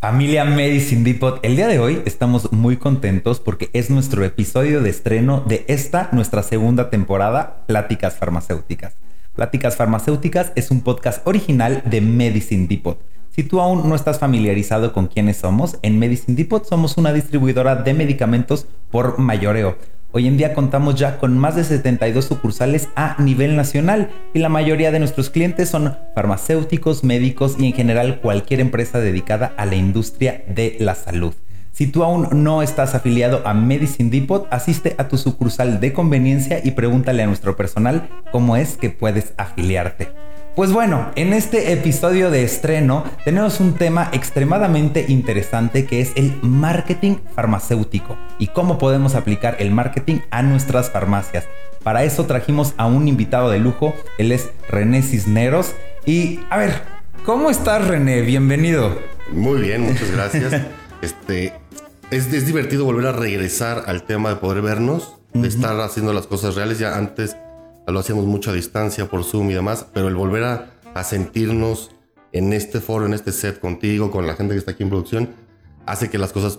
Familia Medicine Depot, el día de hoy estamos muy contentos porque es nuestro episodio de estreno de esta, nuestra segunda temporada, Pláticas Farmacéuticas. Pláticas Farmacéuticas es un podcast original de Medicine Depot. Si tú aún no estás familiarizado con quiénes somos, en Medicine Depot somos una distribuidora de medicamentos por mayoreo Hoy en día contamos ya con más de 72 sucursales a nivel nacional y la mayoría de nuestros clientes son farmacéuticos, médicos y en general cualquier empresa dedicada a la industria de la salud. Si tú aún no estás afiliado a Medicine Depot, asiste a tu sucursal de conveniencia y pregúntale a nuestro personal cómo es que puedes afiliarte. Pues bueno, en este episodio de estreno tenemos un tema extremadamente interesante que es el marketing farmacéutico y cómo podemos aplicar el marketing a nuestras farmacias. Para eso trajimos a un invitado de lujo, él es René Cisneros. Y a ver, ¿cómo estás René? Bienvenido. Muy bien, muchas gracias. este, es, es, divertido volver a regresar al tema de poder vernos, de estar haciendo las cosas reales. Ya antes lo hacíamos mucho a distancia por Zoom y demás, pero el volver a, sentirnos en este foro, en este set contigo, con la gente que está aquí en producción, hace que las cosas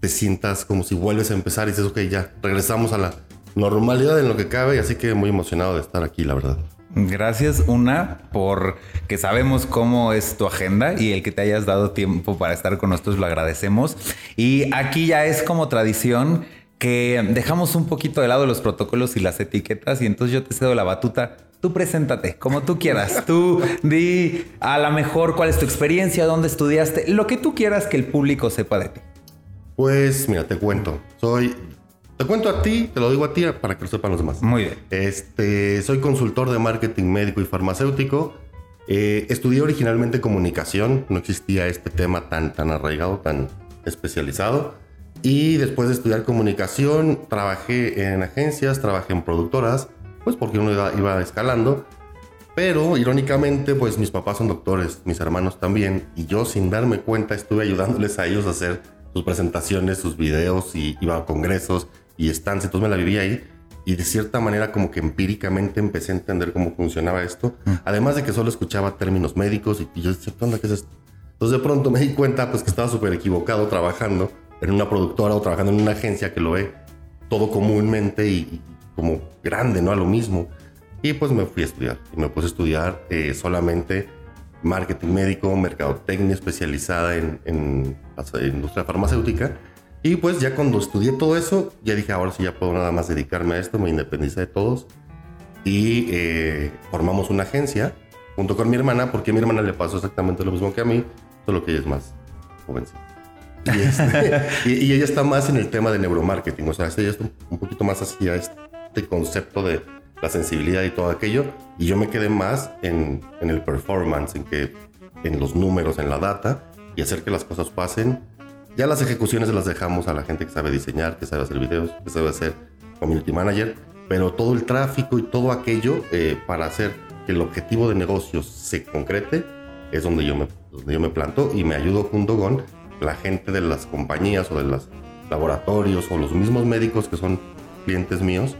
te sientas como si vuelves a empezar y dices, ok, ya regresamos a la normalidad en lo que cabe, y así que muy emocionado de estar aquí, la verdad. Gracias, una, por que sabemos cómo es tu agenda y el que te hayas dado tiempo para estar con nosotros, lo agradecemos. Y aquí ya es como tradición que dejamos un poquito de lado los protocolos y las etiquetas y entonces yo te cedo la batuta. Tú preséntate como tú quieras. Tú di a lo mejor cuál es tu experiencia, dónde estudiaste, lo que tú quieras que el público sepa de ti. Pues mira, te cuento. Soy te cuento a ti, te lo digo a ti para que lo sepan los demás. Muy bien. Este, soy consultor de marketing médico y farmacéutico. Eh, estudié originalmente comunicación, no existía este tema tan, tan arraigado, tan especializado. Y después de estudiar comunicación, trabajé en agencias, trabajé en productoras, pues porque uno iba, escalando. Pero irónicamente, pues mis papás son doctores, mis hermanos también, y yo sin darme cuenta estuve ayudándoles a ellos a hacer sus presentaciones, sus videos, y iba a congresos y stands, entonces me la vivía ahí. Y de cierta manera como que empíricamente empecé a entender cómo funcionaba esto. Mm. Además de que solo escuchaba términos médicos y, yo decía, ¿qué onda? ¿Qué es esto? Entonces de pronto me di cuenta pues que estaba súper equivocado trabajando en una productora o trabajando en una agencia que lo ve todo comúnmente y, como grande, ¿no? A lo mismo. Y pues me fui a estudiar. Y me puse a estudiar eh, solamente marketing médico, mercadotecnia especializada en, en industria farmacéutica. Y pues ya cuando estudié todo eso, ya dije, ahora sí ya puedo nada más dedicarme a esto, me independicé de todos. Y eh, formamos una agencia junto con mi hermana, porque a mi hermana le pasó exactamente lo mismo que a mí, solo que ella es más jovencita. Este, y, ella está más en el tema de neuromarketing, o sea, ella está un poquito más hacia este concepto de la sensibilidad y todo aquello, y yo me quedé más en, en el performance, en que en los números, en la data, y hacer que las cosas pasen. Ya las ejecuciones las dejamos a la gente que sabe diseñar, que sabe hacer videos, que sabe hacer community manager, pero todo el tráfico y todo aquello eh, para hacer que el objetivo de negocios se concrete es donde yo me, donde yo me planto y me ayudo junto con la gente de las compañías o de los laboratorios o los mismos médicos que son clientes míos,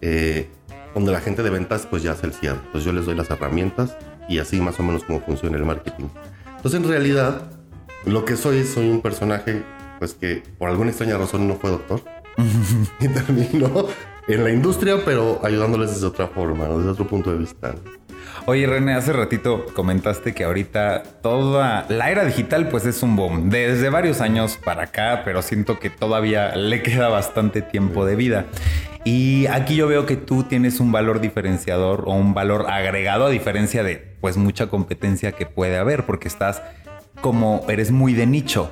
eh, donde la gente de ventas pues ya hace el cierre. Entonces yo les doy las herramientas y así más o menos cómo funciona el marketing. Entonces en realidad lo que soy soy un personaje pues que por alguna extraña razón no fue doctor y terminó en la industria pero ayudándoles desde otra forma, desde otro punto de vista. Oye, René, hace ratito comentaste que ahorita toda la era digital pues es un boom. Desde varios años para acá, pero siento que todavía le queda bastante tiempo de vida. Y aquí yo veo que tú tienes un valor diferenciador o un valor agregado a diferencia de pues mucha competencia que puede haber porque estás como eres muy de nicho.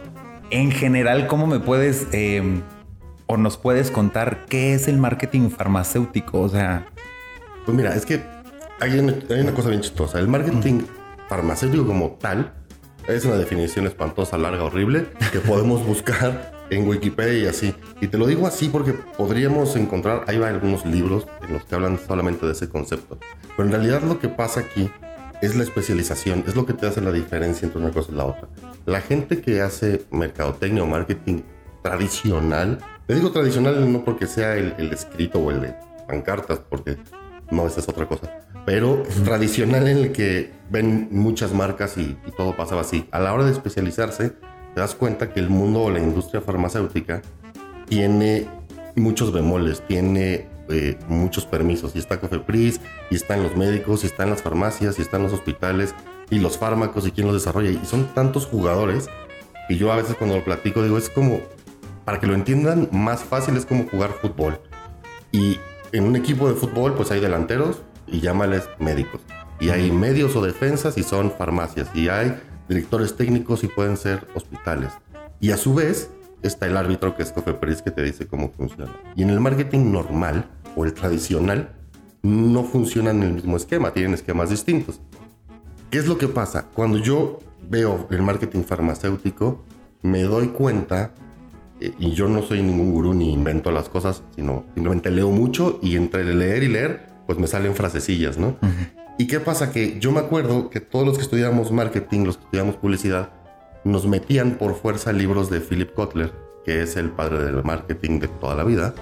En general, ¿cómo me puedes em, o nos puedes contar qué es el marketing farmacéutico? O sea... Pues mira, es que hay una, cosa bien chistosa. El marketing farmacéutico como tal es una definición espantosa, larga, horrible, que podemos buscar en Wikipedia y así. Y te lo digo así porque podríamos encontrar, hay algunos libros en los que hablan solamente de ese concepto. Pero en realidad lo que pasa aquí es la especialización, es lo que te hace la diferencia entre una cosa y la otra. La gente que hace mercadotecnia o marketing tradicional, le digo tradicional no porque sea el, el escrito o el de pancartas, porque no, esa es otra cosa pero tradicional en el que ven muchas marcas y, todo pasaba así. A la hora de especializarse, te das cuenta que el mundo o la industria farmacéutica tiene muchos bemoles, tiene eh, muchos permisos. Y está Cofepris, y están los médicos, y están las farmacias, y están los hospitales, y los fármacos, y quién los desarrolla. Y son tantos jugadores que yo a veces cuando lo platico digo, es como, para que lo entiendan más fácil, es como jugar fútbol. Y en un equipo de fútbol, pues hay delanteros y llámales médicos. Y hay medios o defensas y son farmacias. Y hay directores técnicos y pueden ser hospitales. Y a su vez está el árbitro que es Cofepris que te dice cómo funciona. Y en el marketing normal o el tradicional no funcionan en el mismo esquema, tienen esquemas distintos. ¿Qué es lo que pasa? Cuando yo veo el marketing farmacéutico, me doy cuenta, eh, y yo no soy ningún gurú ni invento las cosas, sino simplemente leo mucho y entre leer y leer, pues me salen frasecillas, ¿no? ¿Y qué pasa? Que yo me acuerdo que todos los que estudiamos marketing, los que estudiamos publicidad, nos metían por fuerza libros de Philip Kotler, que es el padre del marketing de toda la vida.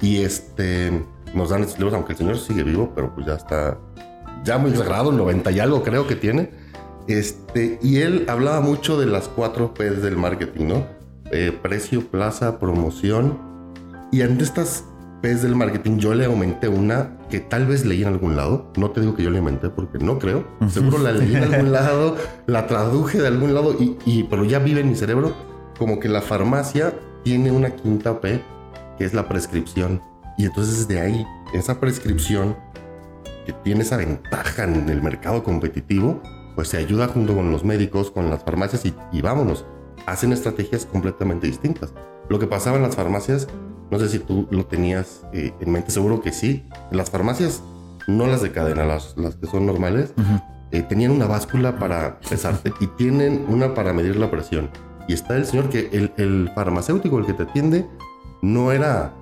Y este, nos dan estos libros, aunque el señor sigue vivo, pero pues ya está, ya muy sagrado, 90 y algo creo que tiene. Este, y él hablaba mucho de las cuatro P's del marketing, ¿no? Eh, precio, plaza, promoción. Y ante estas P's del marketing, yo le aumenté una que tal vez leí en algún lado. No te digo que yo la inventé porque no creo. Seguro la leí en algún lado, la traduje de algún lado, y, y, pero ya vive en mi cerebro como que la farmacia tiene una quinta P, que es la prescripción. Y entonces de ahí, esa prescripción que tiene esa ventaja en el mercado competitivo, pues se ayuda junto con los médicos, con las farmacias y, y vámonos. Hacen estrategias completamente distintas. Lo que pasaba en las farmacias no sé si tú lo tenías eh, en mente, seguro que sí. Las farmacias, no las de cadena, las, las que son normales, eh, tenían una báscula para pesarte y tienen una para medir la presión. Y está el señor que el, el farmacéutico, el que te atiende, no era,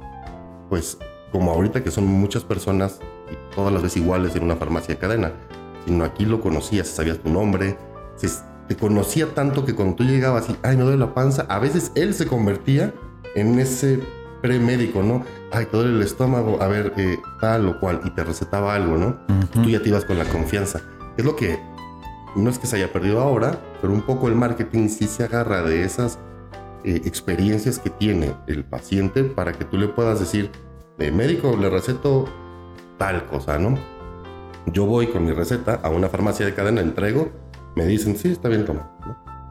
pues, como ahorita que son muchas personas y todas las veces iguales en una farmacia de cadena, sino aquí lo conocías, sabías tu nombre, se, te conocía tanto que cuando tú llegabas y, ay, me duele la panza, a veces él se convertía en ese premédico, ¿no? Ay, todo el estómago, a ver, eh, tal o cual, y te recetaba algo, ¿no? Tú ya te ibas con la confianza. Es lo que no es que se haya perdido ahora, pero un poco el marketing sí se agarra de esas eh, experiencias que tiene el paciente para que tú le puedas decir, de médico, le receto tal cosa, ¿no? Yo voy con mi receta a una farmacia de cadena, entrego, me dicen, sí, está bien, toma.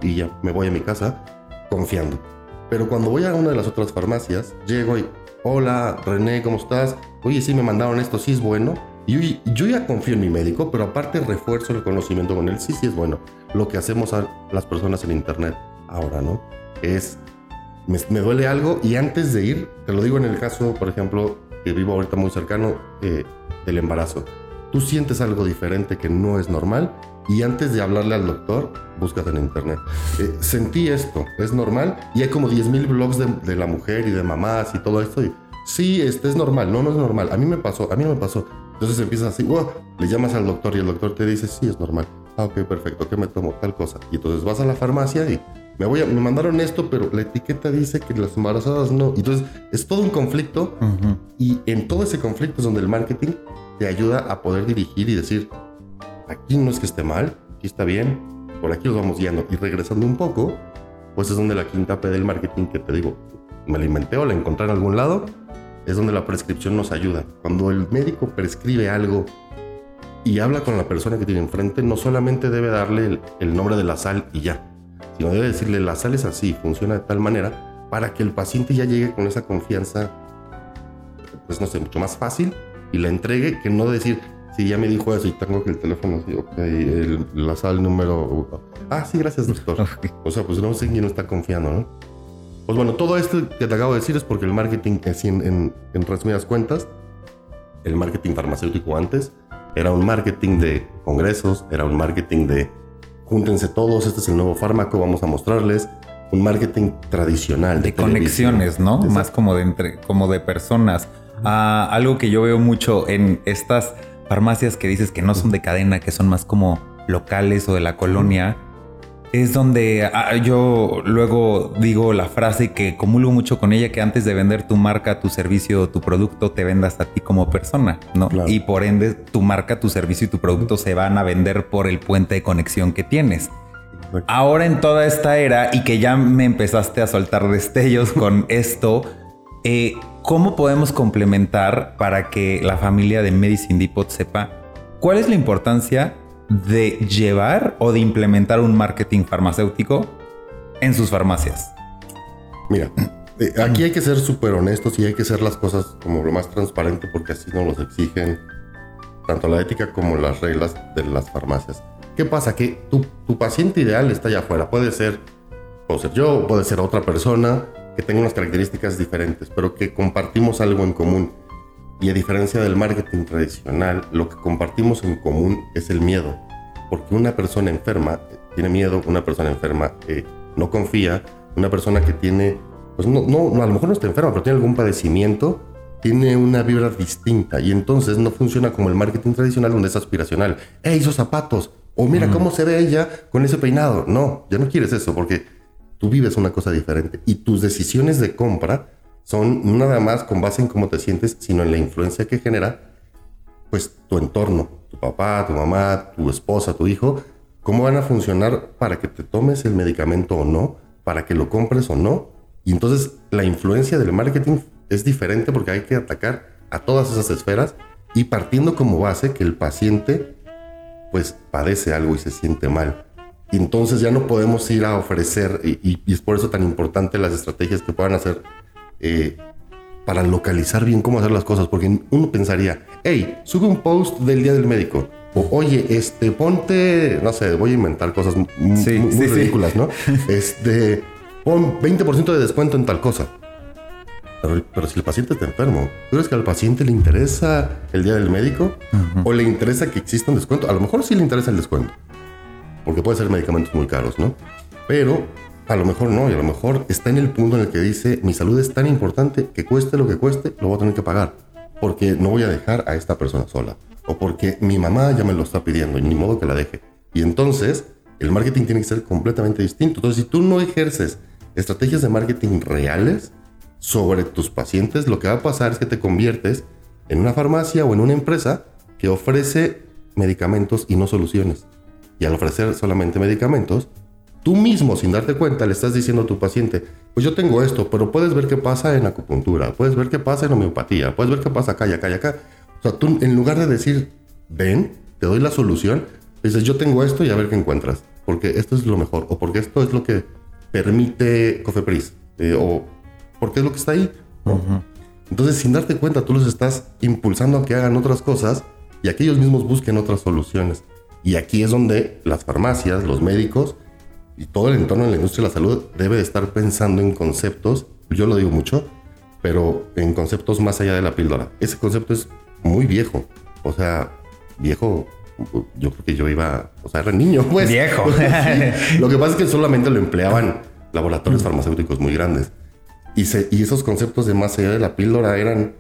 Y ya me voy a mi casa confiando. Pero cuando voy a una de las otras farmacias, llego y, hola, René, ¿cómo estás? Oye, sí, me mandaron esto, sí es bueno. Y yo, ya confío en mi médico, pero aparte refuerzo el conocimiento con él, sí, sí es bueno. Lo que hacemos a las personas en Internet ahora, ¿no? Es, me, duele algo y antes de ir, te lo digo en el caso, por ejemplo, que vivo ahorita muy cercano eh, del embarazo. Tú sientes algo diferente que no es normal y antes de hablarle al doctor, búscate en internet. Eh, sentí esto, es normal. Y hay como 10.000 blogs de, la mujer y de mamás y todo esto. Y, sí, este es normal. No, no es normal. A mí me pasó, a mí no me pasó. Entonces empiezas así, le llamas al doctor y el doctor te dice, sí, es normal. Ah, ok, perfecto, ¿qué me tomo? Tal cosa. Y entonces vas a la farmacia y me, voy a, me mandaron esto, pero la etiqueta dice que las embarazadas no. Entonces es todo un conflicto y en todo ese conflicto es donde el marketing te ayuda a poder dirigir y decir, aquí no es que esté mal, aquí está bien, por aquí los vamos guiando. Y regresando un poco, pues es donde la quinta P del marketing que te digo, me la inventé o la encontré en algún lado, es donde la prescripción nos ayuda. Cuando el médico prescribe algo y habla con la persona que tiene enfrente, no solamente debe darle el, nombre de la sal y ya, sino debe decirle la sal es así, funciona de tal manera para que el paciente ya llegue con esa confianza, pues no sé, mucho más fácil y la entregue que no decir, Sí, ya me dijo eso y tengo que el teléfono así, ok, la sal número... Ah, sí, gracias, doctor. O sea, pues no sé quién está confiando, ¿no? Pues bueno, todo esto que te acabo de decir es porque el marketing, en, en, en resumidas cuentas, el marketing farmacéutico antes era un marketing de congresos, era un marketing de júntense todos, este es el nuevo fármaco, vamos a mostrarles. Un marketing tradicional. De, conexiones, ¿no? Más como de, entre, como de personas. Ah, algo que yo veo mucho en estas farmacias que dices que no son de cadena, que son más como locales o de la colonia, es donde ah, yo luego digo la frase que comulgo mucho con ella, que antes de vender tu marca, tu servicio, tu producto, te vendas a ti como persona, ¿no? Y por ende, tu marca, tu servicio y tu producto se van a vender por el puente de conexión que tienes. Ahora en toda esta era y que ya me empezaste a soltar destellos con esto, eh, ¿cómo podemos complementar para que la familia de Medicine Depot sepa cuál es la importancia de llevar o de implementar un marketing farmacéutico en sus farmacias? Mira, eh, aquí hay que ser súper honestos y hay que hacer las cosas como lo más transparente porque así nos los exigen tanto la ética como las reglas de las farmacias. ¿Qué pasa? Que tu, tu paciente ideal está allá afuera. Puede ser, puede ser yo, puede ser otra persona que tenga unas características diferentes, pero que compartimos algo en común. Y a diferencia del marketing tradicional, lo que compartimos en común es el miedo. Porque una persona enferma tiene miedo, una persona enferma eh, no confía, una persona que tiene, pues no, no, a lo mejor no está enferma, pero tiene algún padecimiento, tiene una vibra distinta y entonces no funciona como el marketing tradicional donde es aspiracional. ¡Ey, esos zapatos! O mira cómo se ve ella con ese peinado. No, ya no quieres eso porque tú vives una cosa diferente y tus decisiones de compra son nada más con base en cómo te sientes, sino en la influencia que genera pues tu entorno, tu papá, tu mamá, tu esposa, tu hijo, cómo van a funcionar para que te tomes el medicamento o no, para que lo compres o no. Y entonces la influencia del marketing es diferente porque hay que atacar a todas esas esferas y partiendo como base que el paciente pues padece algo y se siente mal. Y entonces ya no podemos ir a ofrecer, y, es por eso tan importante las estrategias que puedan hacer eh, para localizar bien cómo hacer las cosas, porque uno pensaría, hey, sube un post del día del médico, o oye, este, ponte, no sé, voy a inventar cosas muy, ridículas, ¿no? Este, pon 20% de descuento en tal cosa. Pero, si el paciente está enfermo, ¿tú crees que al paciente le interesa el día del médico? ¿O le interesa que exista un descuento? A lo mejor sí le interesa el descuento. Porque puede ser medicamentos muy caros, ¿no? Pero a lo mejor no, y a lo mejor está en el punto en el que dice, mi salud es tan importante que cueste lo que cueste, lo voy a tener que pagar. Porque no voy a dejar a esta persona sola. O porque mi mamá ya me lo está pidiendo y ni modo que la deje. Y entonces, el marketing tiene que ser completamente distinto. Entonces, si tú no ejerces estrategias de marketing reales, sobre tus pacientes, lo que va a pasar es que te conviertes en una farmacia o en una empresa que ofrece medicamentos y no soluciones. Y al ofrecer solamente medicamentos, tú mismo, sin darte cuenta, le estás diciendo a tu paciente, pues yo tengo esto, pero puedes ver qué pasa en acupuntura, puedes ver qué pasa en homeopatía, puedes ver qué pasa acá y acá y acá. O sea, tú en lugar de decir, ven, te doy la solución, dices, yo tengo esto y a ver qué encuentras, porque esto es lo mejor, o porque esto es lo que permite Cofepris, eh, o porque es lo que está ahí. Entonces, sin darte cuenta, tú los estás impulsando a que hagan otras cosas y a que ellos mismos busquen otras soluciones. Y aquí es donde las farmacias, los médicos y todo el entorno de la industria de la salud debe estar pensando en conceptos, yo lo digo mucho, pero en conceptos más allá de la píldora. Ese concepto es muy viejo. O sea, viejo, yo creo que yo iba, o sea, era niño, pues. Viejo. Lo que pasa es que solamente lo empleaban laboratorios farmacéuticos muy grandes. Y, y esos conceptos de más allá de la píldora eran,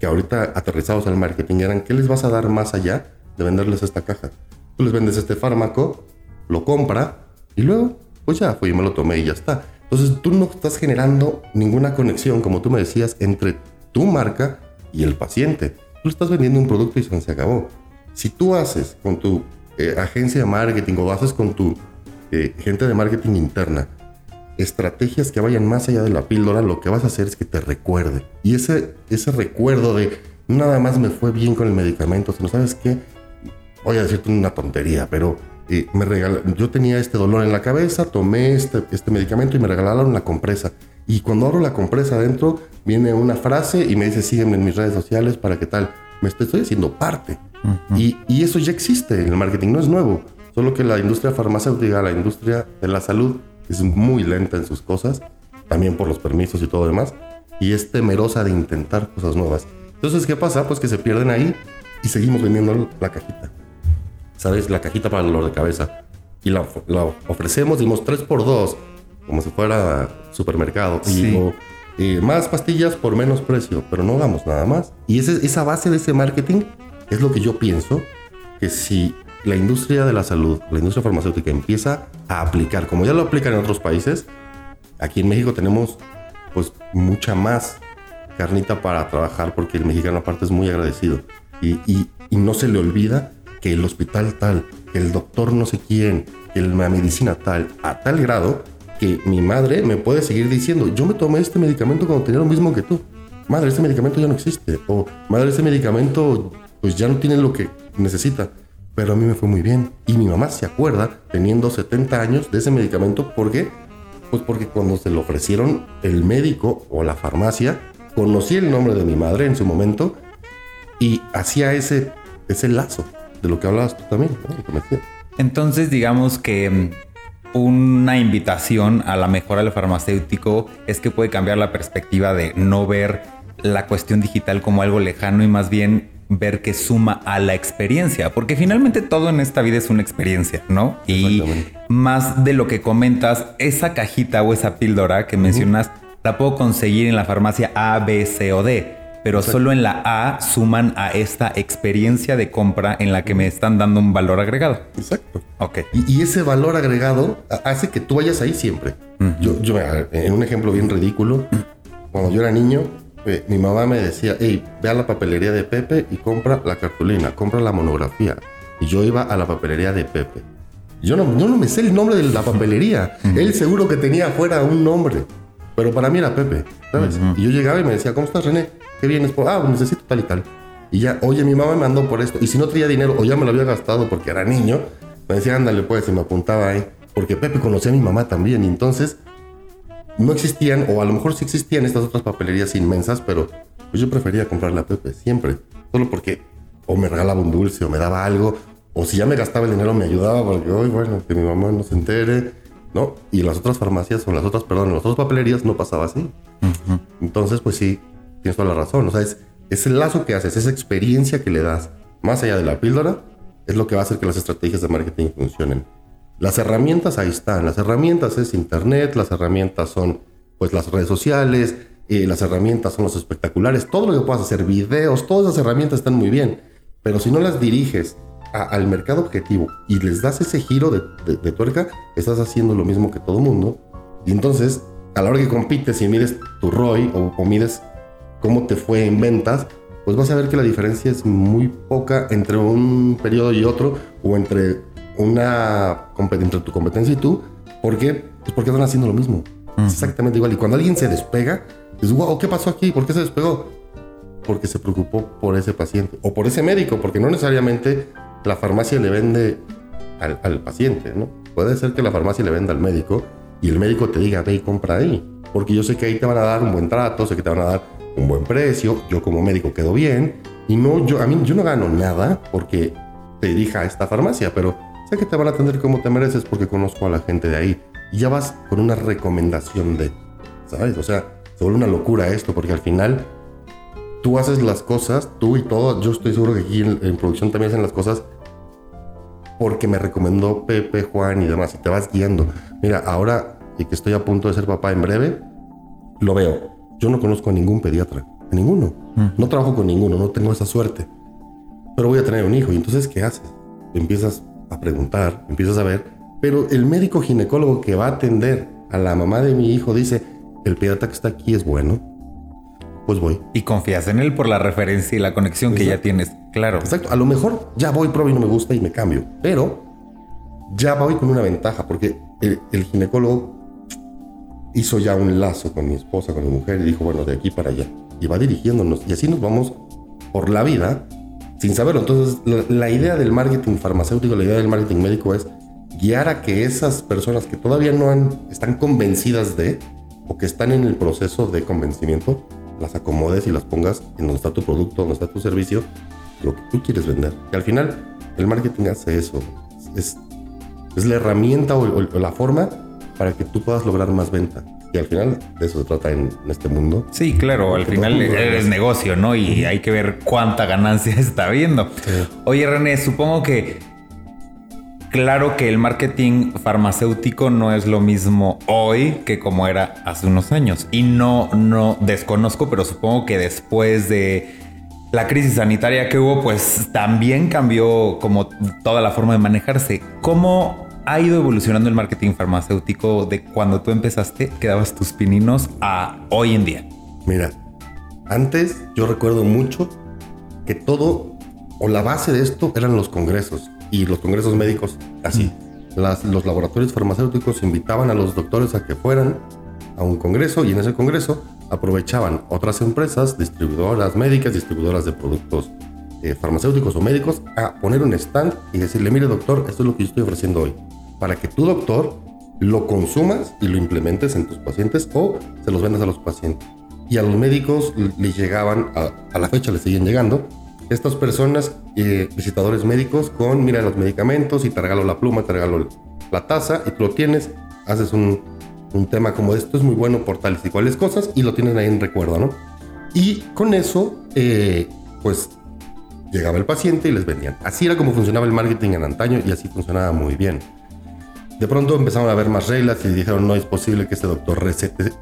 que ahorita aterrizados al marketing, eran, ¿qué les vas a dar más allá de venderles esta caja? Tú les vendes este fármaco, lo compra y luego, pues ya fui y me lo tomé y ya está. Entonces tú no estás generando ninguna conexión, como tú me decías, entre tu marca y el paciente. Tú estás vendiendo un producto y se acabó. Si tú haces con tu eh, agencia de marketing o haces con tu eh, gente de marketing interna estrategias que vayan más allá de la píldora, lo que vas a hacer es que te recuerde. Y ese, ese recuerdo de nada más me fue bien con el medicamento, sino sabes qué, voy a decirte una tontería, pero eh, me yo tenía este dolor en la cabeza, tomé este, este medicamento y me regalaron la compresa. Y cuando abro la compresa adentro, viene una frase y me dice, sígueme en mis redes sociales para que tal. Me estoy, haciendo parte. y, y eso ya existe en el marketing, no es nuevo. Solo que la industria farmacéutica, la industria de la salud, es muy lenta en sus cosas, también por los permisos y todo demás, y es temerosa de intentar cosas nuevas. Entonces, ¿qué pasa? Pues que se pierden ahí y seguimos vendiendo la cajita. ¿Sabes? La cajita para el dolor de cabeza. Y la, ofrecemos, dimos 3 por 2 como si fuera supermercado. Y más pastillas por menos precio, pero no damos nada más. Y ese, esa base de ese marketing es lo que yo pienso que si la industria de la salud, la industria farmacéutica empieza a aplicar, como ya lo aplican en otros países, aquí en México tenemos pues mucha más carnita para trabajar porque el mexicano aparte es muy agradecido y, y, no se le olvida que el hospital tal, que el doctor no sé quién, que la medicina tal, a tal grado que mi madre me puede seguir diciendo, yo me tomé este medicamento cuando tenía lo mismo que tú. Madre, este medicamento ya no existe. O madre, este medicamento pues ya no tiene lo que necesita. Pero a mí me fue muy bien. Y mi mamá se acuerda, teniendo 70 años, de ese medicamento. ¿Por qué? Pues porque cuando se lo ofrecieron el médico o la farmacia, conocí el nombre de mi madre en su momento y hacía ese, ese lazo de lo que hablabas tú también, Entonces, digamos que mm, una invitación a la mejora del farmacéutico es que puede cambiar la perspectiva de no ver la cuestión digital como algo lejano y más bien ver que suma a la experiencia, porque finalmente todo en esta vida es una experiencia, ¿no? Y más de lo que comentas, esa cajita o esa píldora que mencionas, la puedo conseguir en la farmacia A, B, C o D pero solo en la A suman a esta experiencia de compra en la que me están dando un valor agregado. Exacto. Ok. Y, ese valor agregado hace que tú vayas ahí siempre. Yo, yo, en un ejemplo bien ridículo, cuando yo era niño, eh, mi mamá me decía, hey, ve a la papelería de Pepe y compra la cartulina, compra la monografía. Y yo iba a la papelería de Pepe. Yo no, no me sé el nombre de la papelería. Él seguro que tenía afuera un nombre. Pero para mí era Pepe, ¿sabes? Y yo llegaba y me decía, ¿cómo estás, René? ¿Qué vienes por? Ah, necesito tal y tal. Y ya, oye, mi mamá me mandó por esto. Y si no tenía dinero o ya me lo había gastado porque era niño, me decía, ándale, pues, y me apuntaba ahí. Porque Pepe conocía a mi mamá también. Y entonces, no existían, o a lo mejor sí existían estas otras papelerías inmensas, pero pues yo prefería comprarle a Pepe, siempre. Solo porque o me regalaba un dulce o me daba algo. O si ya me gastaba el dinero, me ayudaba porque, hoy, bueno, que mi mamá no se entere. ¿No? Y las otras farmacias o las otras, perdón, las otras papelerías no pasaba así. Entonces, pues sí, tienes toda la razón. O sea, es, es el lazo que haces, esa experiencia que le das, más allá de la píldora, es lo que va a hacer que las estrategias de marketing funcionen. Las herramientas ahí están. Las herramientas es internet, las herramientas son pues las redes sociales, eh, las herramientas son los espectaculares, todo lo que puedas hacer, videos, todas las herramientas están muy bien. Pero si no las diriges al mercado objetivo y les das ese giro de, tuerca, estás haciendo lo mismo que todo mundo. Y entonces, a la hora que compites y mides tu ROI o, o mides cómo te fue en ventas, pues vas a ver que la diferencia es muy poca entre un periodo y otro o entre una entre tu competencia y tú. ¿Por qué? Pues porque están haciendo lo mismo. exactamente igual. Y cuando alguien se despega, es wow, ¿qué pasó aquí? ¿Por qué se despegó? Porque se preocupó por ese paciente o por ese médico, porque no necesariamente la farmacia le vende al, paciente, ¿no? Puede ser que la farmacia le venda al médico y el médico te diga, ve y compra ahí. Porque yo sé que ahí te van a dar un buen trato, sé que te van a dar un buen precio, yo como médico quedo bien y no yo a mí yo no gano nada porque te dirija a esta farmacia, pero sé que te van a atender como te mereces porque conozco a la gente de ahí y ya vas con una recomendación de, ¿sabes? O sea, se vuelve una locura esto porque al final tú haces las cosas, tú y todo, yo estoy seguro que aquí en, producción también hacen las cosas porque me recomendó Pepe, Juan y demás y te vas guiando. Mira, ahora y que estoy a punto de ser papá en breve, lo veo yo no conozco a ningún pediatra, a ninguno. Mm. No trabajo con ninguno, no tengo esa suerte. Pero voy a tener un hijo y entonces ¿qué haces? Empiezas a preguntar, empiezas a ver, pero el médico ginecólogo que va a atender a la mamá de mi hijo dice, el pediatra que está aquí es bueno, pues voy. Y confías en él por la referencia y la conexión que ya tienes, claro. Exacto, a lo mejor ya voy, pruebo y no me gusta y me cambio, pero ya voy con una ventaja porque el ginecólogo hizo ya un lazo con mi esposa, con mi mujer y dijo, bueno, de aquí para allá. Y va dirigiéndonos y así nos vamos por la vida sin saberlo. Entonces, la, idea del marketing farmacéutico, la idea del marketing médico es guiar a que esas personas que todavía no han, están convencidas de o que están en el proceso de convencimiento, las acomodes y las pongas en donde está tu producto, donde está tu servicio, lo que tú quieres vender. Y al final, el marketing hace eso. Es, es la herramienta o la forma para que tú puedas lograr más venta. Y al final de eso se trata en, este mundo. Sí, claro, al final eres negocio, ¿no? Y hay que ver cuánta ganancia está viendo. Oye, René, supongo que claro que el marketing farmacéutico no es lo mismo hoy que como era hace unos años. Y no, no desconozco, pero supongo que después de la crisis sanitaria que hubo, pues también cambió como toda la forma de manejarse. ¿Cómo ha ido evolucionando el marketing farmacéutico de cuando tú empezaste, que dabas tus pininos, a hoy en día? Mira, antes yo recuerdo mucho que todo o la base de esto eran los congresos y los congresos médicos así. los laboratorios farmacéuticos invitaban a los doctores a que fueran a un congreso y en ese congreso aprovechaban otras empresas, distribuidoras médicas, distribuidoras de productos eh, farmacéuticos o médicos, a poner un stand y decirle, mire doctor, esto es lo que yo estoy ofreciendo hoy, para que tu doctor lo consumas y lo implementes en tus pacientes o se los vendas a los pacientes. Y a los médicos les llegaban, a, la fecha les siguen llegando, estas personas, eh, visitadores médicos, con, mira los medicamentos y te regalo la pluma, te regalo la taza y tú lo tienes, haces un, un tema como esto es muy bueno por tales y cuales cosas y lo tienen ahí en recuerdo, ¿no? Y con eso, eh, pues llegaba el paciente y les vendían. Así era como funcionaba el marketing en antaño y así funcionaba muy bien. De pronto empezaron a haber más reglas y dijeron no es posible que este doctor recete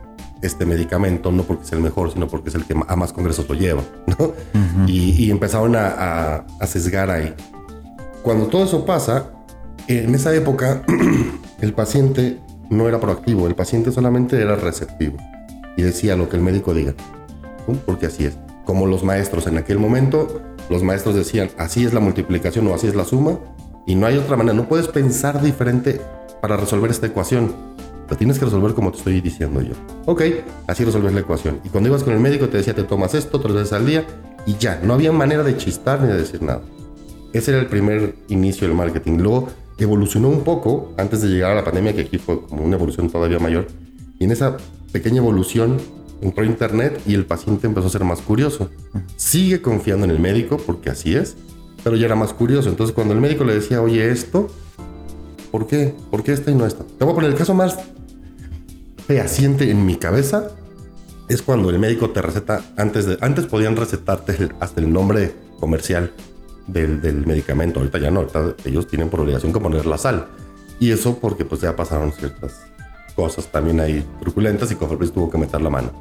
este medicamento, no porque sea el mejor, sino porque es el que a más congresos lo lleva, ¿no? y, empezaron a, a sesgar ahí. Cuando todo eso pasa, en esa época el paciente no era proactivo, el paciente solamente era receptivo y decía lo que el médico diga, porque así es. Como los maestros en aquel momento, los maestros decían, así es la multiplicación o así es la suma, y no hay otra manera, no puedes pensar diferente para resolver esta ecuación. La tienes que resolver como te estoy diciendo yo. Ok, así resolves la ecuación. Y cuando ibas con el médico te decía, te tomas esto tres veces al día y ya, no había manera de chistar ni de decir nada. Ese era el primer inicio del marketing. Luego evolucionó un poco antes de llegar a la pandemia, que aquí fue como una evolución todavía mayor. Y en esa pequeña evolución entró Internet y el paciente empezó a ser más curioso. Sigue confiando en el médico, porque así es, pero ya era más curioso. Entonces cuando el médico le decía, oye, esto, ¿por qué? ¿Por qué esta y no esta? Te voy a poner el caso más fehaciente en mi cabeza. Es cuando el médico te receta, antes de, antes podían recetarte hasta el nombre comercial del, medicamento. Ahorita ya no, ahorita ellos tienen por obligación que poner la sal. Y eso porque pues ya pasaron ciertas cosas también ahí truculentas y Cofepris tuvo que meter la mano.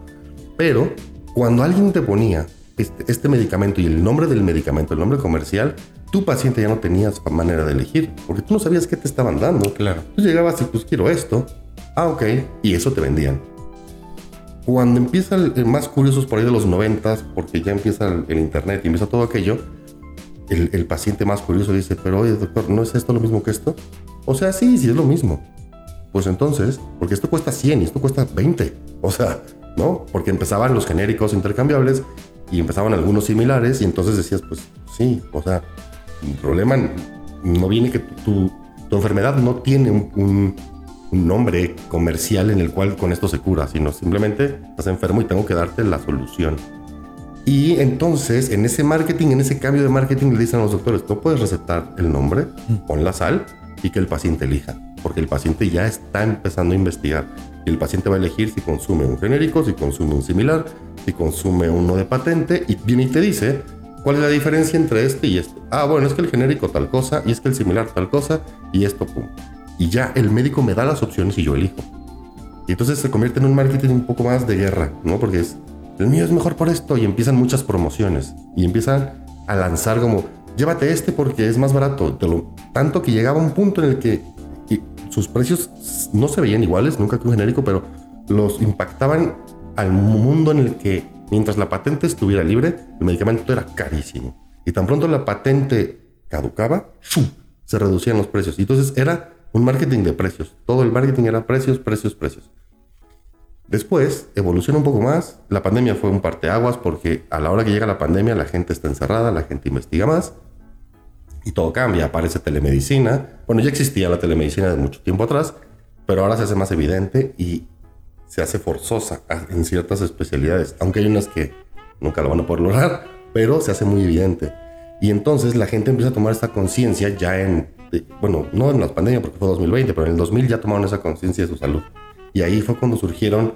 Pero cuando alguien te ponía este, este, medicamento y el nombre del medicamento, el nombre comercial, tu paciente ya no tenías manera de elegir, porque tú no sabías qué te estaban dando. Claro. Tú llegabas y pues quiero esto. Ah, ok. Y eso te vendían. Cuando empieza el, más curiosos por ahí de los noventas, porque ya empieza el, el internet y empieza todo aquello, el, paciente más curioso dice, pero oye doctor, ¿no es esto lo mismo que esto? O sea, sí, sí es lo mismo. Pues entonces, porque esto cuesta 100 y esto cuesta 20. O sea, ¿no? Porque empezaban los genéricos intercambiables y empezaban algunos similares y entonces decías, pues sí, o sea, el problema no viene que tu, tu, enfermedad no tiene un, un, nombre comercial en el cual con esto se cura, sino simplemente estás enfermo y tengo que darte la solución. Y entonces, en ese marketing, en ese cambio de marketing, le dicen a los doctores, no puedes recetar el nombre, pon la sal y que el paciente elija, porque el paciente ya está empezando a investigar. Y el paciente va a elegir si consume un genérico, si consume un similar, si consume uno de patente, y viene y te dice cuál es la diferencia entre este y este. Ah, bueno, es que el genérico tal cosa, y es que el similar tal cosa, y esto, pum. Y ya el médico me da las opciones y yo elijo. Y entonces se convierte en un marketing un poco más de guerra, ¿no? Porque es el mío es mejor por esto y empiezan muchas promociones y empiezan a lanzar como, llévate este porque es más barato, tanto que llegaba un punto en el que sus precios no se veían iguales, nunca que un genérico, pero los impactaban al mundo en el que mientras la patente estuviera libre, el medicamento era carísimo. Y tan pronto la patente caducaba, se reducían los precios. Y entonces era un marketing de precios. Todo el marketing era precios, precios, precios. Después evoluciona un poco más. La pandemia fue un parteaguas porque a la hora que llega la pandemia la gente está encerrada, la gente investiga más y todo cambia. Aparece telemedicina. Bueno, ya existía la telemedicina de mucho tiempo atrás, pero ahora se hace más evidente y se hace forzosa en ciertas especialidades, aunque hay unas que nunca lo van a poder lograr, pero se hace muy evidente. Y entonces la gente empieza a tomar esta conciencia ya en, bueno, no en la pandemia porque fue 2020, pero en el 2000 ya tomaron esa conciencia de su salud. Y ahí fue cuando surgieron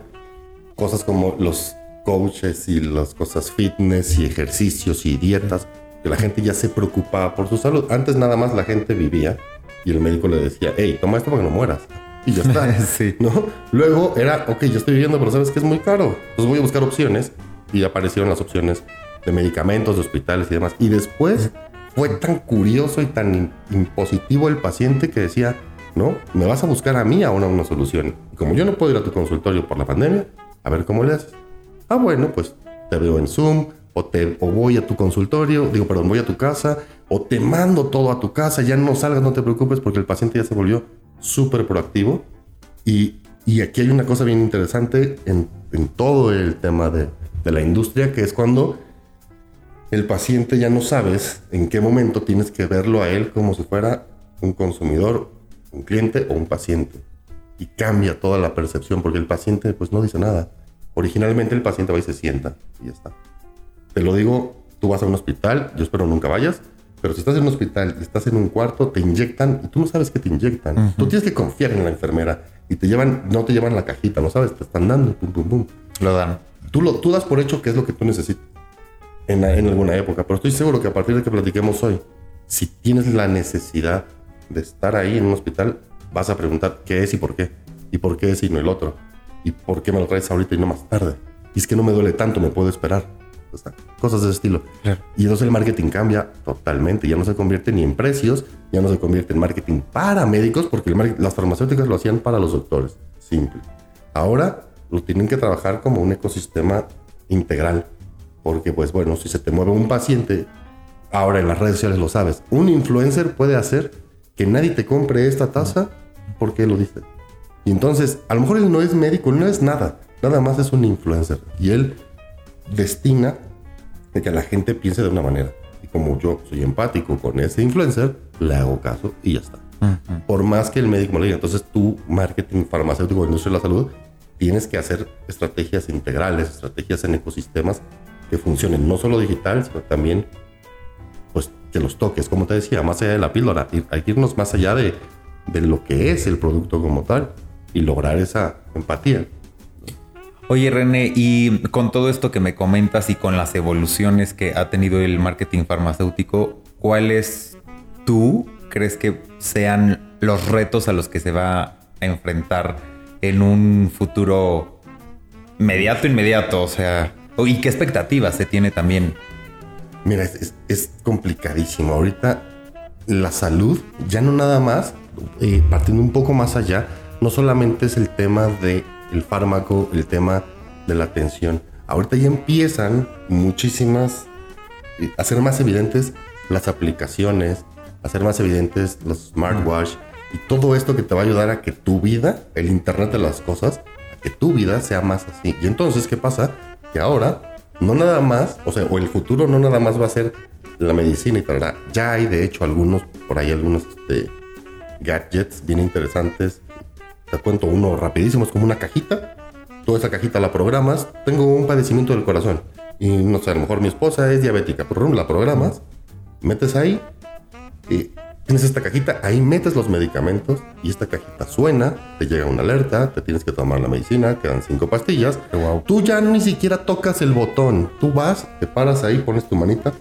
cosas como los coaches y las cosas fitness y ejercicios y dietas, que la gente ya se preocupaba por su salud. Antes nada más la gente vivía y el médico le decía, hey, toma esto para que no mueras. Y ya está. sí. ¿no? Luego era, ok, yo estoy viviendo, pero sabes que es muy caro. Entonces voy a buscar opciones y aparecieron las opciones de medicamentos, de hospitales y demás. Y después fue tan curioso y tan impositivo el paciente que decía, ¿no? Me vas a buscar a mí a una, solución. Como yo no puedo ir a tu consultorio por la pandemia, a ver cómo le haces. Ah, bueno, pues te veo en Zoom o, te, o voy a tu consultorio, digo, perdón, voy a tu casa, o te mando todo a tu casa, ya no salgas, no te preocupes porque el paciente ya se volvió súper proactivo. Y, y, aquí hay una cosa bien interesante en, en todo el tema de, de la industria, que es cuando el paciente ya no sabes en qué momento tienes que verlo a él como si fuera un consumidor, un cliente o un paciente. Y cambia toda la percepción porque el paciente pues no dice nada. Originalmente el paciente va y se sienta y ya está. Te lo digo, tú vas a un hospital, yo espero nunca vayas, pero si estás en un hospital y estás en un cuarto, te inyectan y tú no sabes que te inyectan. Tú tienes que confiar en la enfermera y te llevan, no te llevan la cajita, no sabes, te están dando, pum, pum, pum. Lo dan. Tú, lo, tú das por hecho que es lo que tú necesitas en, en alguna época, pero estoy seguro que a partir de que platiquemos hoy, si tienes la necesidad de estar ahí en un hospital, vas a preguntar qué es y por qué. Y por qué es y no el otro. Y por qué me lo traes ahorita y no más tarde. Y es que no me duele tanto, me puedo esperar. O sea, cosas de ese estilo. Claro. Y entonces el marketing cambia totalmente. Ya no se convierte ni en precios, ya no se convierte en marketing para médicos, porque el las farmacéuticas lo hacían para los doctores. Simple. Ahora lo tienen que trabajar como un ecosistema integral. Porque, pues bueno, si se te mueve un paciente, ahora en las redes sociales lo sabes. Un influencer puede hacer que nadie te compre esta taza porque lo dice. Y entonces, a lo mejor él no es médico, no es nada. Nada más es un influencer. Y él destina de que la gente piense de una manera. Y como yo soy empático con ese influencer, le hago caso y ya está. Por más que el médico me lo diga. Entonces, tú, marketing farmacéutico, industria de la salud, tienes que hacer estrategias integrales, estrategias en ecosistemas que funcionen no solo digital, sino también pues que los toques, como te decía, más allá de la píldora, ir- hay que irnos más allá de, de lo que es el producto como tal y lograr esa empatía. Oye, René, y con todo esto que me comentas y con las evoluciones que ha tenido el marketing farmacéutico, ¿cuáles tú crees que sean los retos a los que se va a enfrentar en un futuro inmediato, inmediato? O sea, ¿y qué expectativas se tiene también? Mira, es, complicadísimo. Ahorita la salud, ya no nada más, eh, partiendo un poco más allá, no solamente es el tema del el fármaco, el tema de la atención. Ahorita ya empiezan muchísimas, eh, a ser más evidentes las aplicaciones, a ser más evidentes los smartwatch y todo esto que te va a ayudar a que tu vida, el Internet de las cosas, a que tu vida sea más así. Y entonces, ¿qué pasa? Ahora no nada más, o sea, o el futuro no nada más va a ser la medicina y tal. Ya hay, de hecho, algunos, por ahí algunos este, gadgets bien interesantes. Te cuento uno rapidísimo, es como una cajita. Toda esa cajita la programas. Tengo un padecimiento del corazón. Y no sé, a lo mejor mi esposa es diabética. Pero la programas, metes ahí, y tienes esta cajita, ahí metes los medicamentos y esta cajita suena, te llega una alerta, te tienes que tomar la medicina, quedan cinco pastillas. Tú ya ni siquiera tocas el botón. Tú vas, te paras ahí, pones tu manita,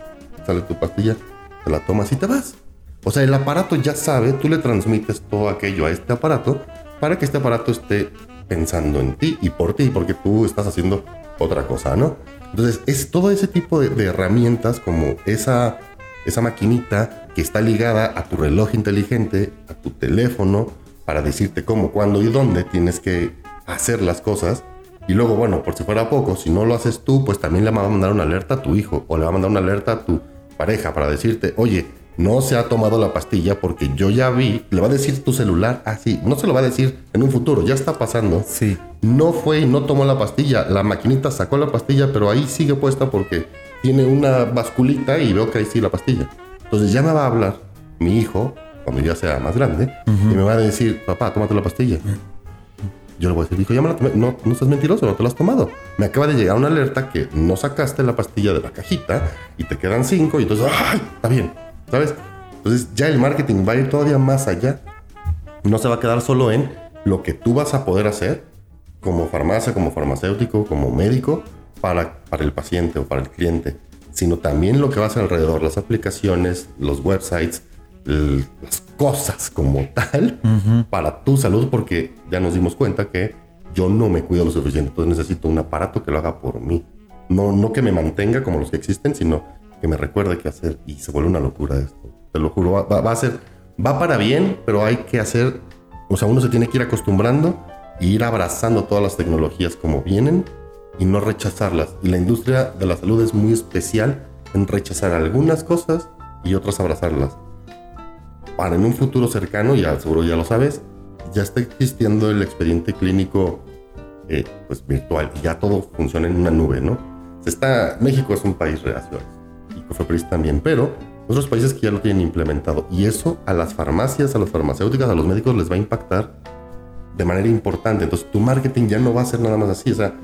sale tu pastilla, te la tomas y te vas. O sea, el aparato ya sabe, tú le transmites todo aquello a este aparato para que este aparato esté pensando en ti y por ti, porque tú estás haciendo otra cosa, ¿no? Entonces, es todo ese tipo de, de herramientas como esa, esa maquinita que está ligada a tu reloj inteligente, a tu teléfono, para decirte cómo, cuándo y dónde tienes que hacer las cosas. Y luego, bueno, por si fuera poco, si no lo haces tú, pues también le va a mandar una alerta a tu hijo o le va a mandar una alerta a tu pareja para decirte, oye, no se ha tomado la pastilla porque yo ya vi, le va a decir tu celular así, no se lo va a decir en un futuro, ya está pasando. Sí. No fue y no tomó la pastilla, la maquinita sacó la pastilla, pero ahí sigue puesta porque tiene una basculita y veo que ahí sí la pastilla. Entonces ya me va a hablar mi hijo, cuando ya sea más grande, y me va a decir, papá, tómate la pastilla. Yo le voy a decir, hijo, ya me la tomé. No, no estás mentiroso, no te la has tomado. Me acaba de llegar una alerta que no sacaste la pastilla de la cajita y te quedan cinco y entonces, ¡ay! Está bien, ¿sabes? Entonces ya el marketing va a ir todavía más allá. No se va a quedar solo en lo que tú vas a poder hacer como farmacia, como farmacéutico, como médico para, para el paciente o para el cliente, sino también lo que va a hacer alrededor, las aplicaciones, los websites, las cosas como tal para tu salud, porque ya nos dimos cuenta que yo no me cuido lo suficiente, entonces necesito un aparato que lo haga por mí. No, no que me mantenga como los que existen, sino que me recuerde qué hacer y se vuelve una locura esto. Te lo juro, va, va- va a ser, va para bien, pero hay que hacer, o sea, uno se tiene que ir acostumbrando e ir abrazando todas las tecnologías como vienen y no rechazarlas. Y la industria de la salud es muy especial en rechazar algunas cosas y otras abrazarlas. Para en un futuro cercano, ya seguro ya lo sabes, ya está existiendo el expediente clínico eh, pues virtual y ya todo funciona en una nube, ¿no? Se está, México es un país reacio y Cofepris también, pero otros países que ya lo tienen implementado y eso a las farmacias, a las farmacéuticas, a los médicos les va a impactar de manera importante. Entonces tu marketing ya no va a ser nada más así, o sea,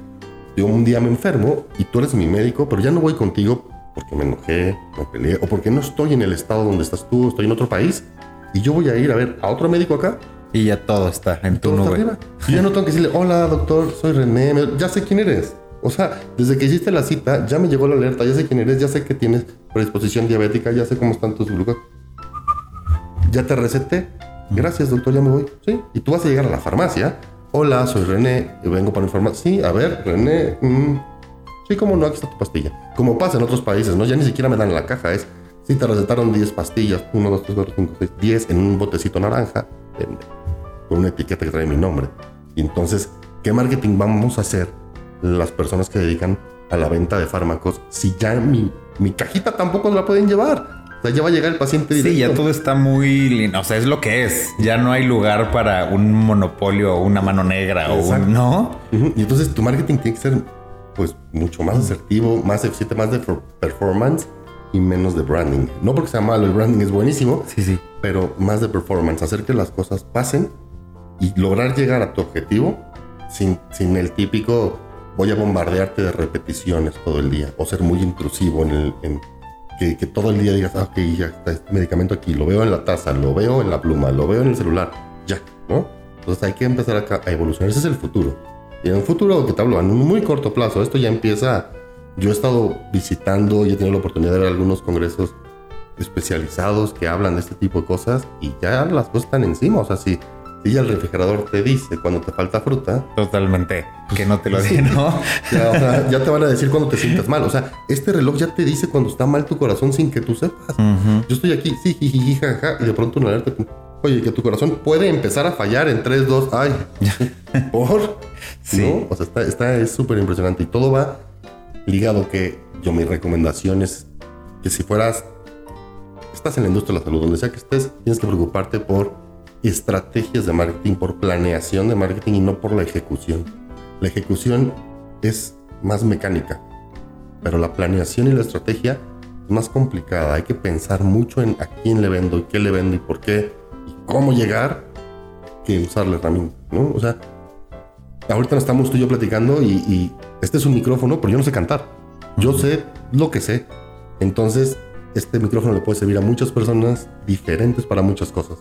yo un día me enfermo y tú eres mi médico, pero ya no voy contigo porque me enojé, me peleé o porque no estoy en el estado donde estás tú, estoy en otro país y yo voy a ir a ver a otro médico acá. Y ya todo está en tu nube. Y ya no tengo que decirle, hola doctor, soy René, ya sé quién eres. O sea, desde que hiciste la cita, ya me llegó la alerta, ya sé quién eres, ya sé que tienes predisposición diabética, ya sé cómo están tus glucos. Ya te receté. Gracias, doctor, ya me voy. Sí. Y tú vas a llegar a la farmacia. Hola, soy René y vengo para informar. Sí, a ver, René. Mm, sí, cómo no, aquí está tu pastilla. Como pasa en otros países, ¿no? Ya ni siquiera me dan la caja, es si te recetaron 10 pastillas, 1, 2, 3, 4, 5, 6, 10 en un botecito naranja, con una etiqueta que trae mi nombre. Y entonces, ¿qué marketing vamos a hacer las personas que dedican a la venta de fármacos si ya mi, mi cajita tampoco la pueden llevar? O sea, ya va a llegar el paciente directo. Sí, ya todo está muy... O sea, es lo que es. Ya no hay lugar para un monopolio o una mano negra o un... ¿No? Y entonces tu marketing tiene que ser pues mucho más asertivo, más eficiente, más de performance y menos de branding. No porque sea malo, el branding es buenísimo, sí, sí. pero más de performance, hacer que las cosas pasen y lograr llegar a tu objetivo sin, sin el típico voy a bombardearte de repeticiones todo el día o ser muy intrusivo en el... En, que, que, todo el día digas, ah, ok, ya está este medicamento aquí, lo veo en la taza, lo veo en la pluma, lo veo en el celular, ya, ¿no? Entonces hay que empezar a, a evolucionar, ese es el futuro. Y en un futuro que te hablo, en un muy corto plazo, esto ya empieza yo he estado visitando y he tenido la oportunidad de ver algunos congresos especializados que hablan de este tipo de cosas y ya las cosas están encima. O sea, si ya el refrigerador te dice cuando te falta fruta. Totalmente. Que no te lo diga, ¿no? Ya, te van a decir cuando te sientas mal. O sea, este reloj ya te dice cuando está mal tu corazón sin que tú sepas. Yo estoy aquí, sí, jiji, jaja, y de pronto una alerta. Oye, que tu corazón puede empezar a fallar en 3, 2, ay. ¿Por? Sí. O sea, está, está es súper impresionante y todo va ligado que yo mi recomendación es que si fueras, estás en la industria de la salud, donde sea que estés, tienes que preocuparte por estrategias de marketing, por planeación de marketing y no por la ejecución. La ejecución es más mecánica, pero la planeación y la estrategia es más complicada. Hay que pensar mucho en a quién le vendo y qué le vendo y por qué y cómo llegar que usar la herramienta, ¿no? O sea, ahorita estamos tú y yo platicando y, este es un micrófono, pero yo no sé cantar. Yo sé lo que sé. Entonces, este micrófono le puede servir a muchas personas diferentes para muchas cosas.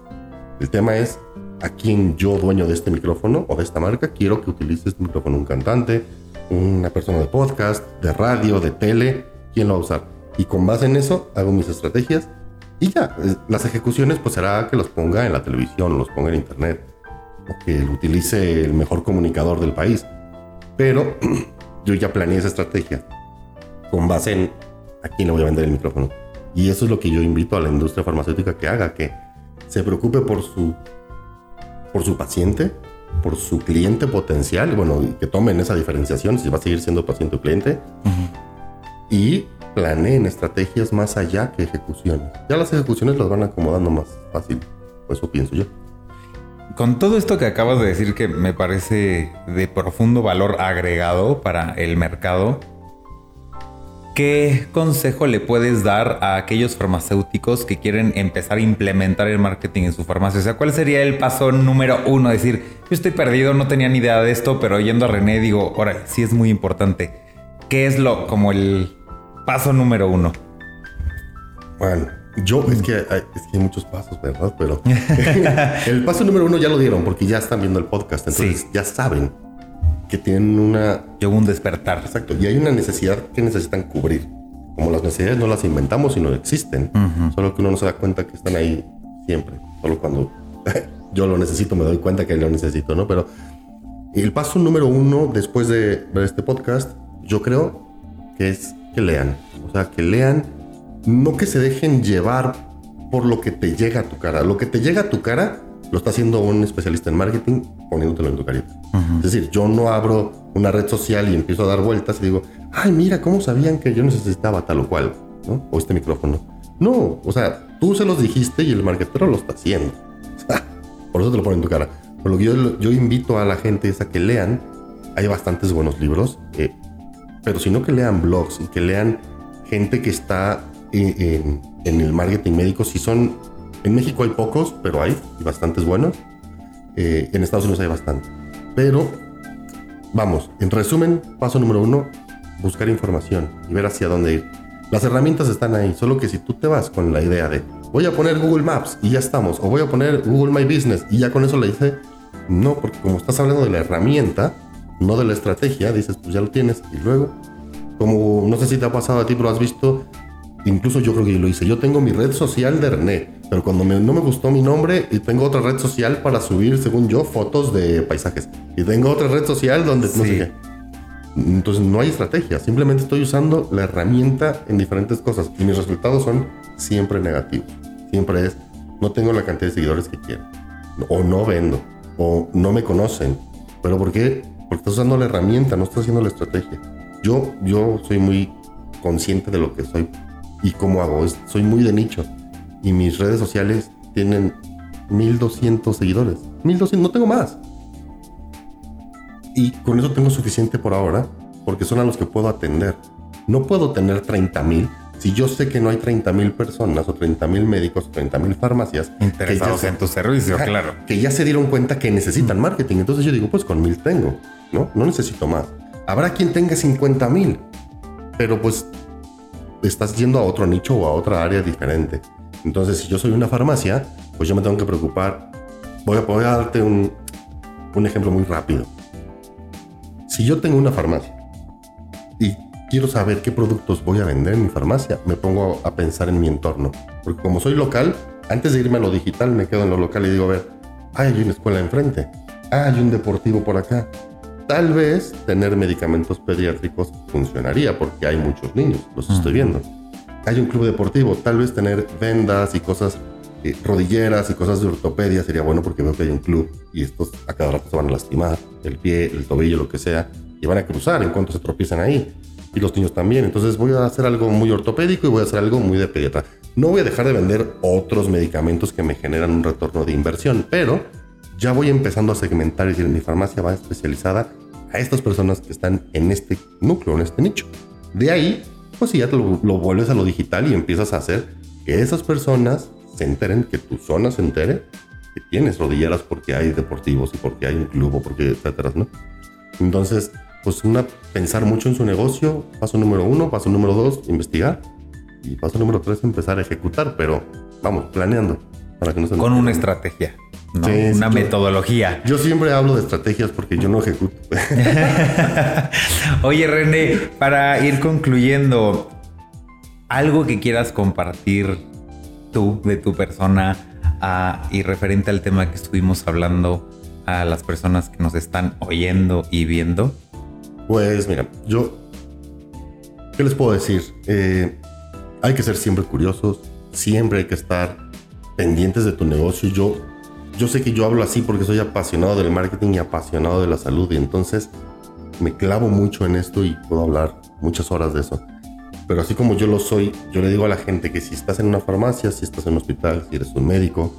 El tema es a quién yo, dueño de este micrófono o de esta marca, quiero que utilice este micrófono. Un cantante, una persona de podcast, de radio, de tele, ¿quién lo va a usar? Y con base en eso hago mis estrategias y ya, las ejecuciones pues será que los ponga en la televisión, los ponga en internet, que utilice el mejor comunicador del país. Pero yo ya planeé esa estrategia con base en a quién le voy a vender el micrófono. Y eso es lo que yo invito a la industria farmacéutica que haga, que se preocupe por su, por su paciente, por su cliente potencial, bueno, que tomen esa diferenciación, si va a seguir siendo paciente o cliente, y planeen estrategias más allá que ejecuciones. Ya las ejecuciones las van acomodando más fácil, eso pienso yo. Con todo esto que acabas de decir que me parece de profundo valor agregado para el mercado, ¿qué consejo le puedes dar a aquellos farmacéuticos que quieren empezar a implementar el marketing en su farmacia? O sea, ¿cuál sería el paso número uno? Decir, yo estoy perdido, no tenía ni idea de esto, pero yendo a René digo, ahora sí es muy importante. ¿Qué es lo como el paso número uno? Bueno, yo, es que, hay, muchos pasos, ¿verdad? Pero el paso número uno ya lo dieron porque ya están viendo el podcast, entonces ya saben que tienen una... Yo un despertar. Exacto, y hay una necesidad que necesitan cubrir. Como las necesidades no las inventamos, sino existen. Solo que uno no se da cuenta que están ahí siempre. Solo cuando yo lo necesito me doy cuenta que lo necesito, ¿no? Pero el paso número uno después de ver este podcast, yo creo que es que lean. O sea, que lean no que se dejen llevar por lo que te llega a tu cara. Lo que te llega a tu cara lo está haciendo un especialista en marketing poniéndotelo en tu carita. Es decir, yo no abro una red social y empiezo a dar vueltas y digo, ay, mira, ¿cómo sabían que yo necesitaba tal o cual? O este micrófono. No, o sea, tú se los dijiste y el marketero lo está haciendo. Por eso te lo pone en tu cara. Por lo que yo, invito a la gente es a que lean. Hay bastantes buenos libros, eh, pero si no que lean blogs y que lean gente que está en, en, el marketing médico. Si son, en México hay pocos, pero hay bastantes buenos. Eh, en Estados Unidos hay bastante. Pero, vamos, en resumen, paso número uno, buscar información y ver hacia dónde ir. Las herramientas están ahí, solo que si tú te vas con la idea de voy a poner Google Maps y ya estamos, o voy a poner Google My Business y ya con eso le dice, no, porque como estás hablando de la herramienta, no de la estrategia, dices, pues ya lo tienes y luego, como no sé si te ha pasado a ti, pero has visto, incluso yo creo que yo lo hice, yo tengo mi red social de René, pero cuando no me gustó mi nombre, y tengo otra red social para subir, según yo, fotos de paisajes, y tengo otra red social donde no sé qué. Entonces no hay estrategia, simplemente estoy usando la herramienta en diferentes cosas y mis resultados son siempre negativos. Siempre es, no tengo la cantidad de seguidores que quiero, o no vendo, o no me conocen. ¿Pero por qué? Porque estás usando la herramienta, no estás haciendo la estrategia. Yo, yo soy muy consciente de lo que soy y cómo hago. Soy muy de nicho y mis redes sociales tienen 1200 seguidores. 1200, no tengo más. Y con eso tengo suficiente por ahora, porque son a los que puedo atender. No puedo tener 30 mil si yo sé que no hay 30 mil personas o 30 mil médicos o 30 mil farmacias interesados en tu servicio, claro. Que ya se dieron cuenta que necesitan mm. marketing. Entonces yo digo, pues con mil tengo, ¿no? No necesito más. Habrá quien tenga 50 mil, pero pues estás yendo a otro nicho o a otra área diferente. Entonces, si yo soy una farmacia, pues yo me tengo que preocupar. Voy a, poder darte un, un ejemplo muy rápido. Si yo tengo una farmacia y quiero saber qué productos voy a vender en mi farmacia, me pongo a pensar en mi entorno. Porque como soy local, antes de irme a lo digital, me quedo en lo local y digo, a ver, hay una escuela enfrente, hay un deportivo por acá. Tal vez tener medicamentos pediátricos funcionaría porque hay muchos niños, los estoy viendo. Hay un club deportivo, tal vez tener vendas y cosas eh, rodilleras y cosas de ortopedia sería bueno porque veo que hay un club y estos a cada rato se van a lastimar, el pie, el tobillo, lo que sea, y van a cruzar en cuanto se tropiezan ahí. Y los niños también. Entonces voy a hacer algo muy ortopédico y voy a hacer algo muy de pediatra. No voy a dejar de vender otros medicamentos que me generan un retorno de inversión, pero ya voy empezando a segmentar y decir, mi farmacia va especializada a estas personas que están en este núcleo, en este nicho. De ahí, pues si ya lo, lo vuelves a lo digital y empiezas a hacer que esas personas se enteren, que tu zona se entere que tienes rodilleras porque hay deportivos y porque hay un club o porque etcétera, ¿no? Entonces, pues una, pensar mucho en su negocio, paso número uno, paso número dos, investigar y paso número tres, empezar a ejecutar, pero vamos, planeando. Para que no se Con una estrategia. Una metodología. Yo siempre hablo de estrategias porque yo no ejecuto. Oye, René, para ir concluyendo, algo que quieras compartir tú, de tu persona, y referente al tema que estuvimos hablando a las personas que nos están oyendo y viendo? Pues mira, yo, ¿qué les puedo decir? Eh, hay que ser siempre curiosos, siempre hay que estar pendientes de tu negocio. Yo, yo sé que yo hablo así porque soy apasionado del marketing y apasionado de la salud y entonces me clavo mucho en esto y puedo hablar muchas horas de eso. Pero así como yo lo soy, yo le digo a la gente que si estás en una farmacia, si estás en un hospital, si eres un médico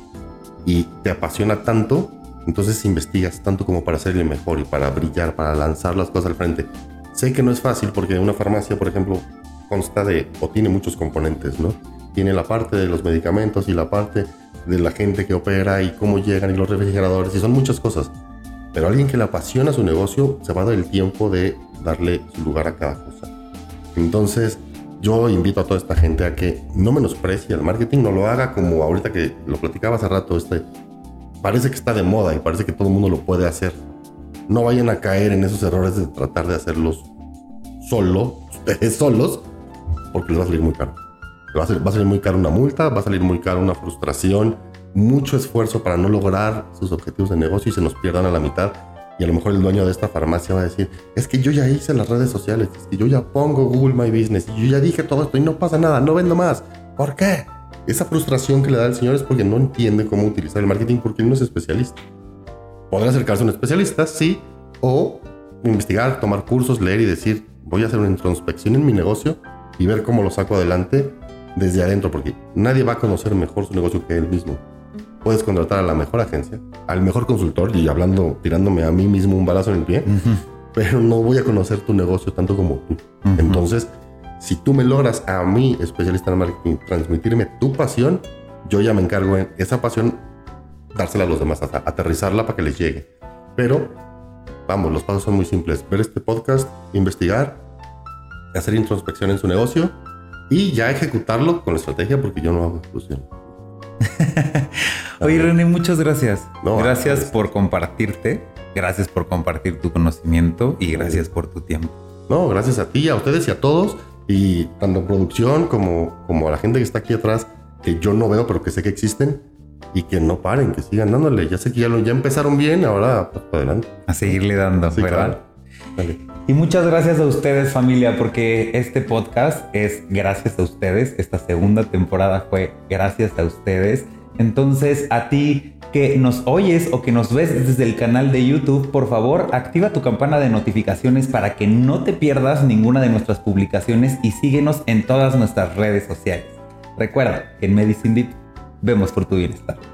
y te apasiona tanto, entonces investigas tanto como para ser el mejor y para brillar, para lanzar las cosas al frente. Sé que no es fácil porque una farmacia, por ejemplo, consta de o tiene muchos componentes, ¿no? Tiene la parte de los medicamentos y la parte de la gente que opera y cómo llegan y los refrigeradores y son muchas cosas. Pero alguien que le apasiona su negocio se va a dar el tiempo de darle su lugar a cada cosa. Entonces, yo invito a toda esta gente a que no menosprecie el marketing, no lo haga como ahorita que lo platicaba hace rato, este, parece que está de moda y parece que todo el mundo lo puede hacer. No vayan a caer en esos errores de tratar de hacerlos solo, ustedes solos, porque les va a salir muy caro. Va a, salir, va a salir muy caro una multa, va a salir muy caro una frustración, mucho esfuerzo para no lograr sus objetivos de negocio y se nos pierdan a la mitad y a lo mejor el dueño de esta farmacia va a decir, es que yo ya hice las redes sociales, es que yo ya pongo Google My Business y yo ya dije todo esto y no pasa nada, no vendo más. ¿Por qué? esa frustración que le da el señor es porque no entiende cómo utilizar el marketing porque él no es especialista. Podrá acercarse a un especialista, sí, o investigar, tomar cursos, leer y decir, voy a hacer una introspección en mi negocio y ver cómo lo saco adelante desde adentro, porque nadie va a conocer mejor su negocio que él mismo. Puedes contratar a la mejor agencia, al mejor consultor y hablando, tirándome a mí mismo un balazo en el pie, pero no voy a conocer tu negocio tanto como tú. Entonces, si tú me logras a mí, especialista en marketing, transmitirme tu pasión, yo ya me encargo en esa pasión dársela a los demás, aterrizarla para que les llegue. Pero, vamos, los pasos son muy simples. Ver este podcast, investigar, hacer introspección en su negocio y ya ejecutarlo con la estrategia porque yo no hago exclusión. Oye, René, muchas gracias. gracias por compartirte, gracias por compartir tu conocimiento y gracias por tu tiempo. No, gracias a ti, a ustedes y a todos. Y tanto producción como, como a la gente que está aquí atrás, que yo no veo, pero que sé que existen, y que no paren, que sigan dándole. Ya sé que ya, lo, ya empezaron bien, ahora pues, para adelante. A seguirle dando, ¿verdad? Y muchas gracias a ustedes familia, porque este podcast es gracias a ustedes. Esta segunda temporada fue gracias a ustedes. Entonces a ti que nos oyes o que nos ves desde el canal de YouTube, por favor, activa tu campana de notificaciones para que no te pierdas ninguna de nuestras publicaciones y síguenos en todas nuestras redes sociales. Recuerda que en Medicine Deep vemos por tu bienestar.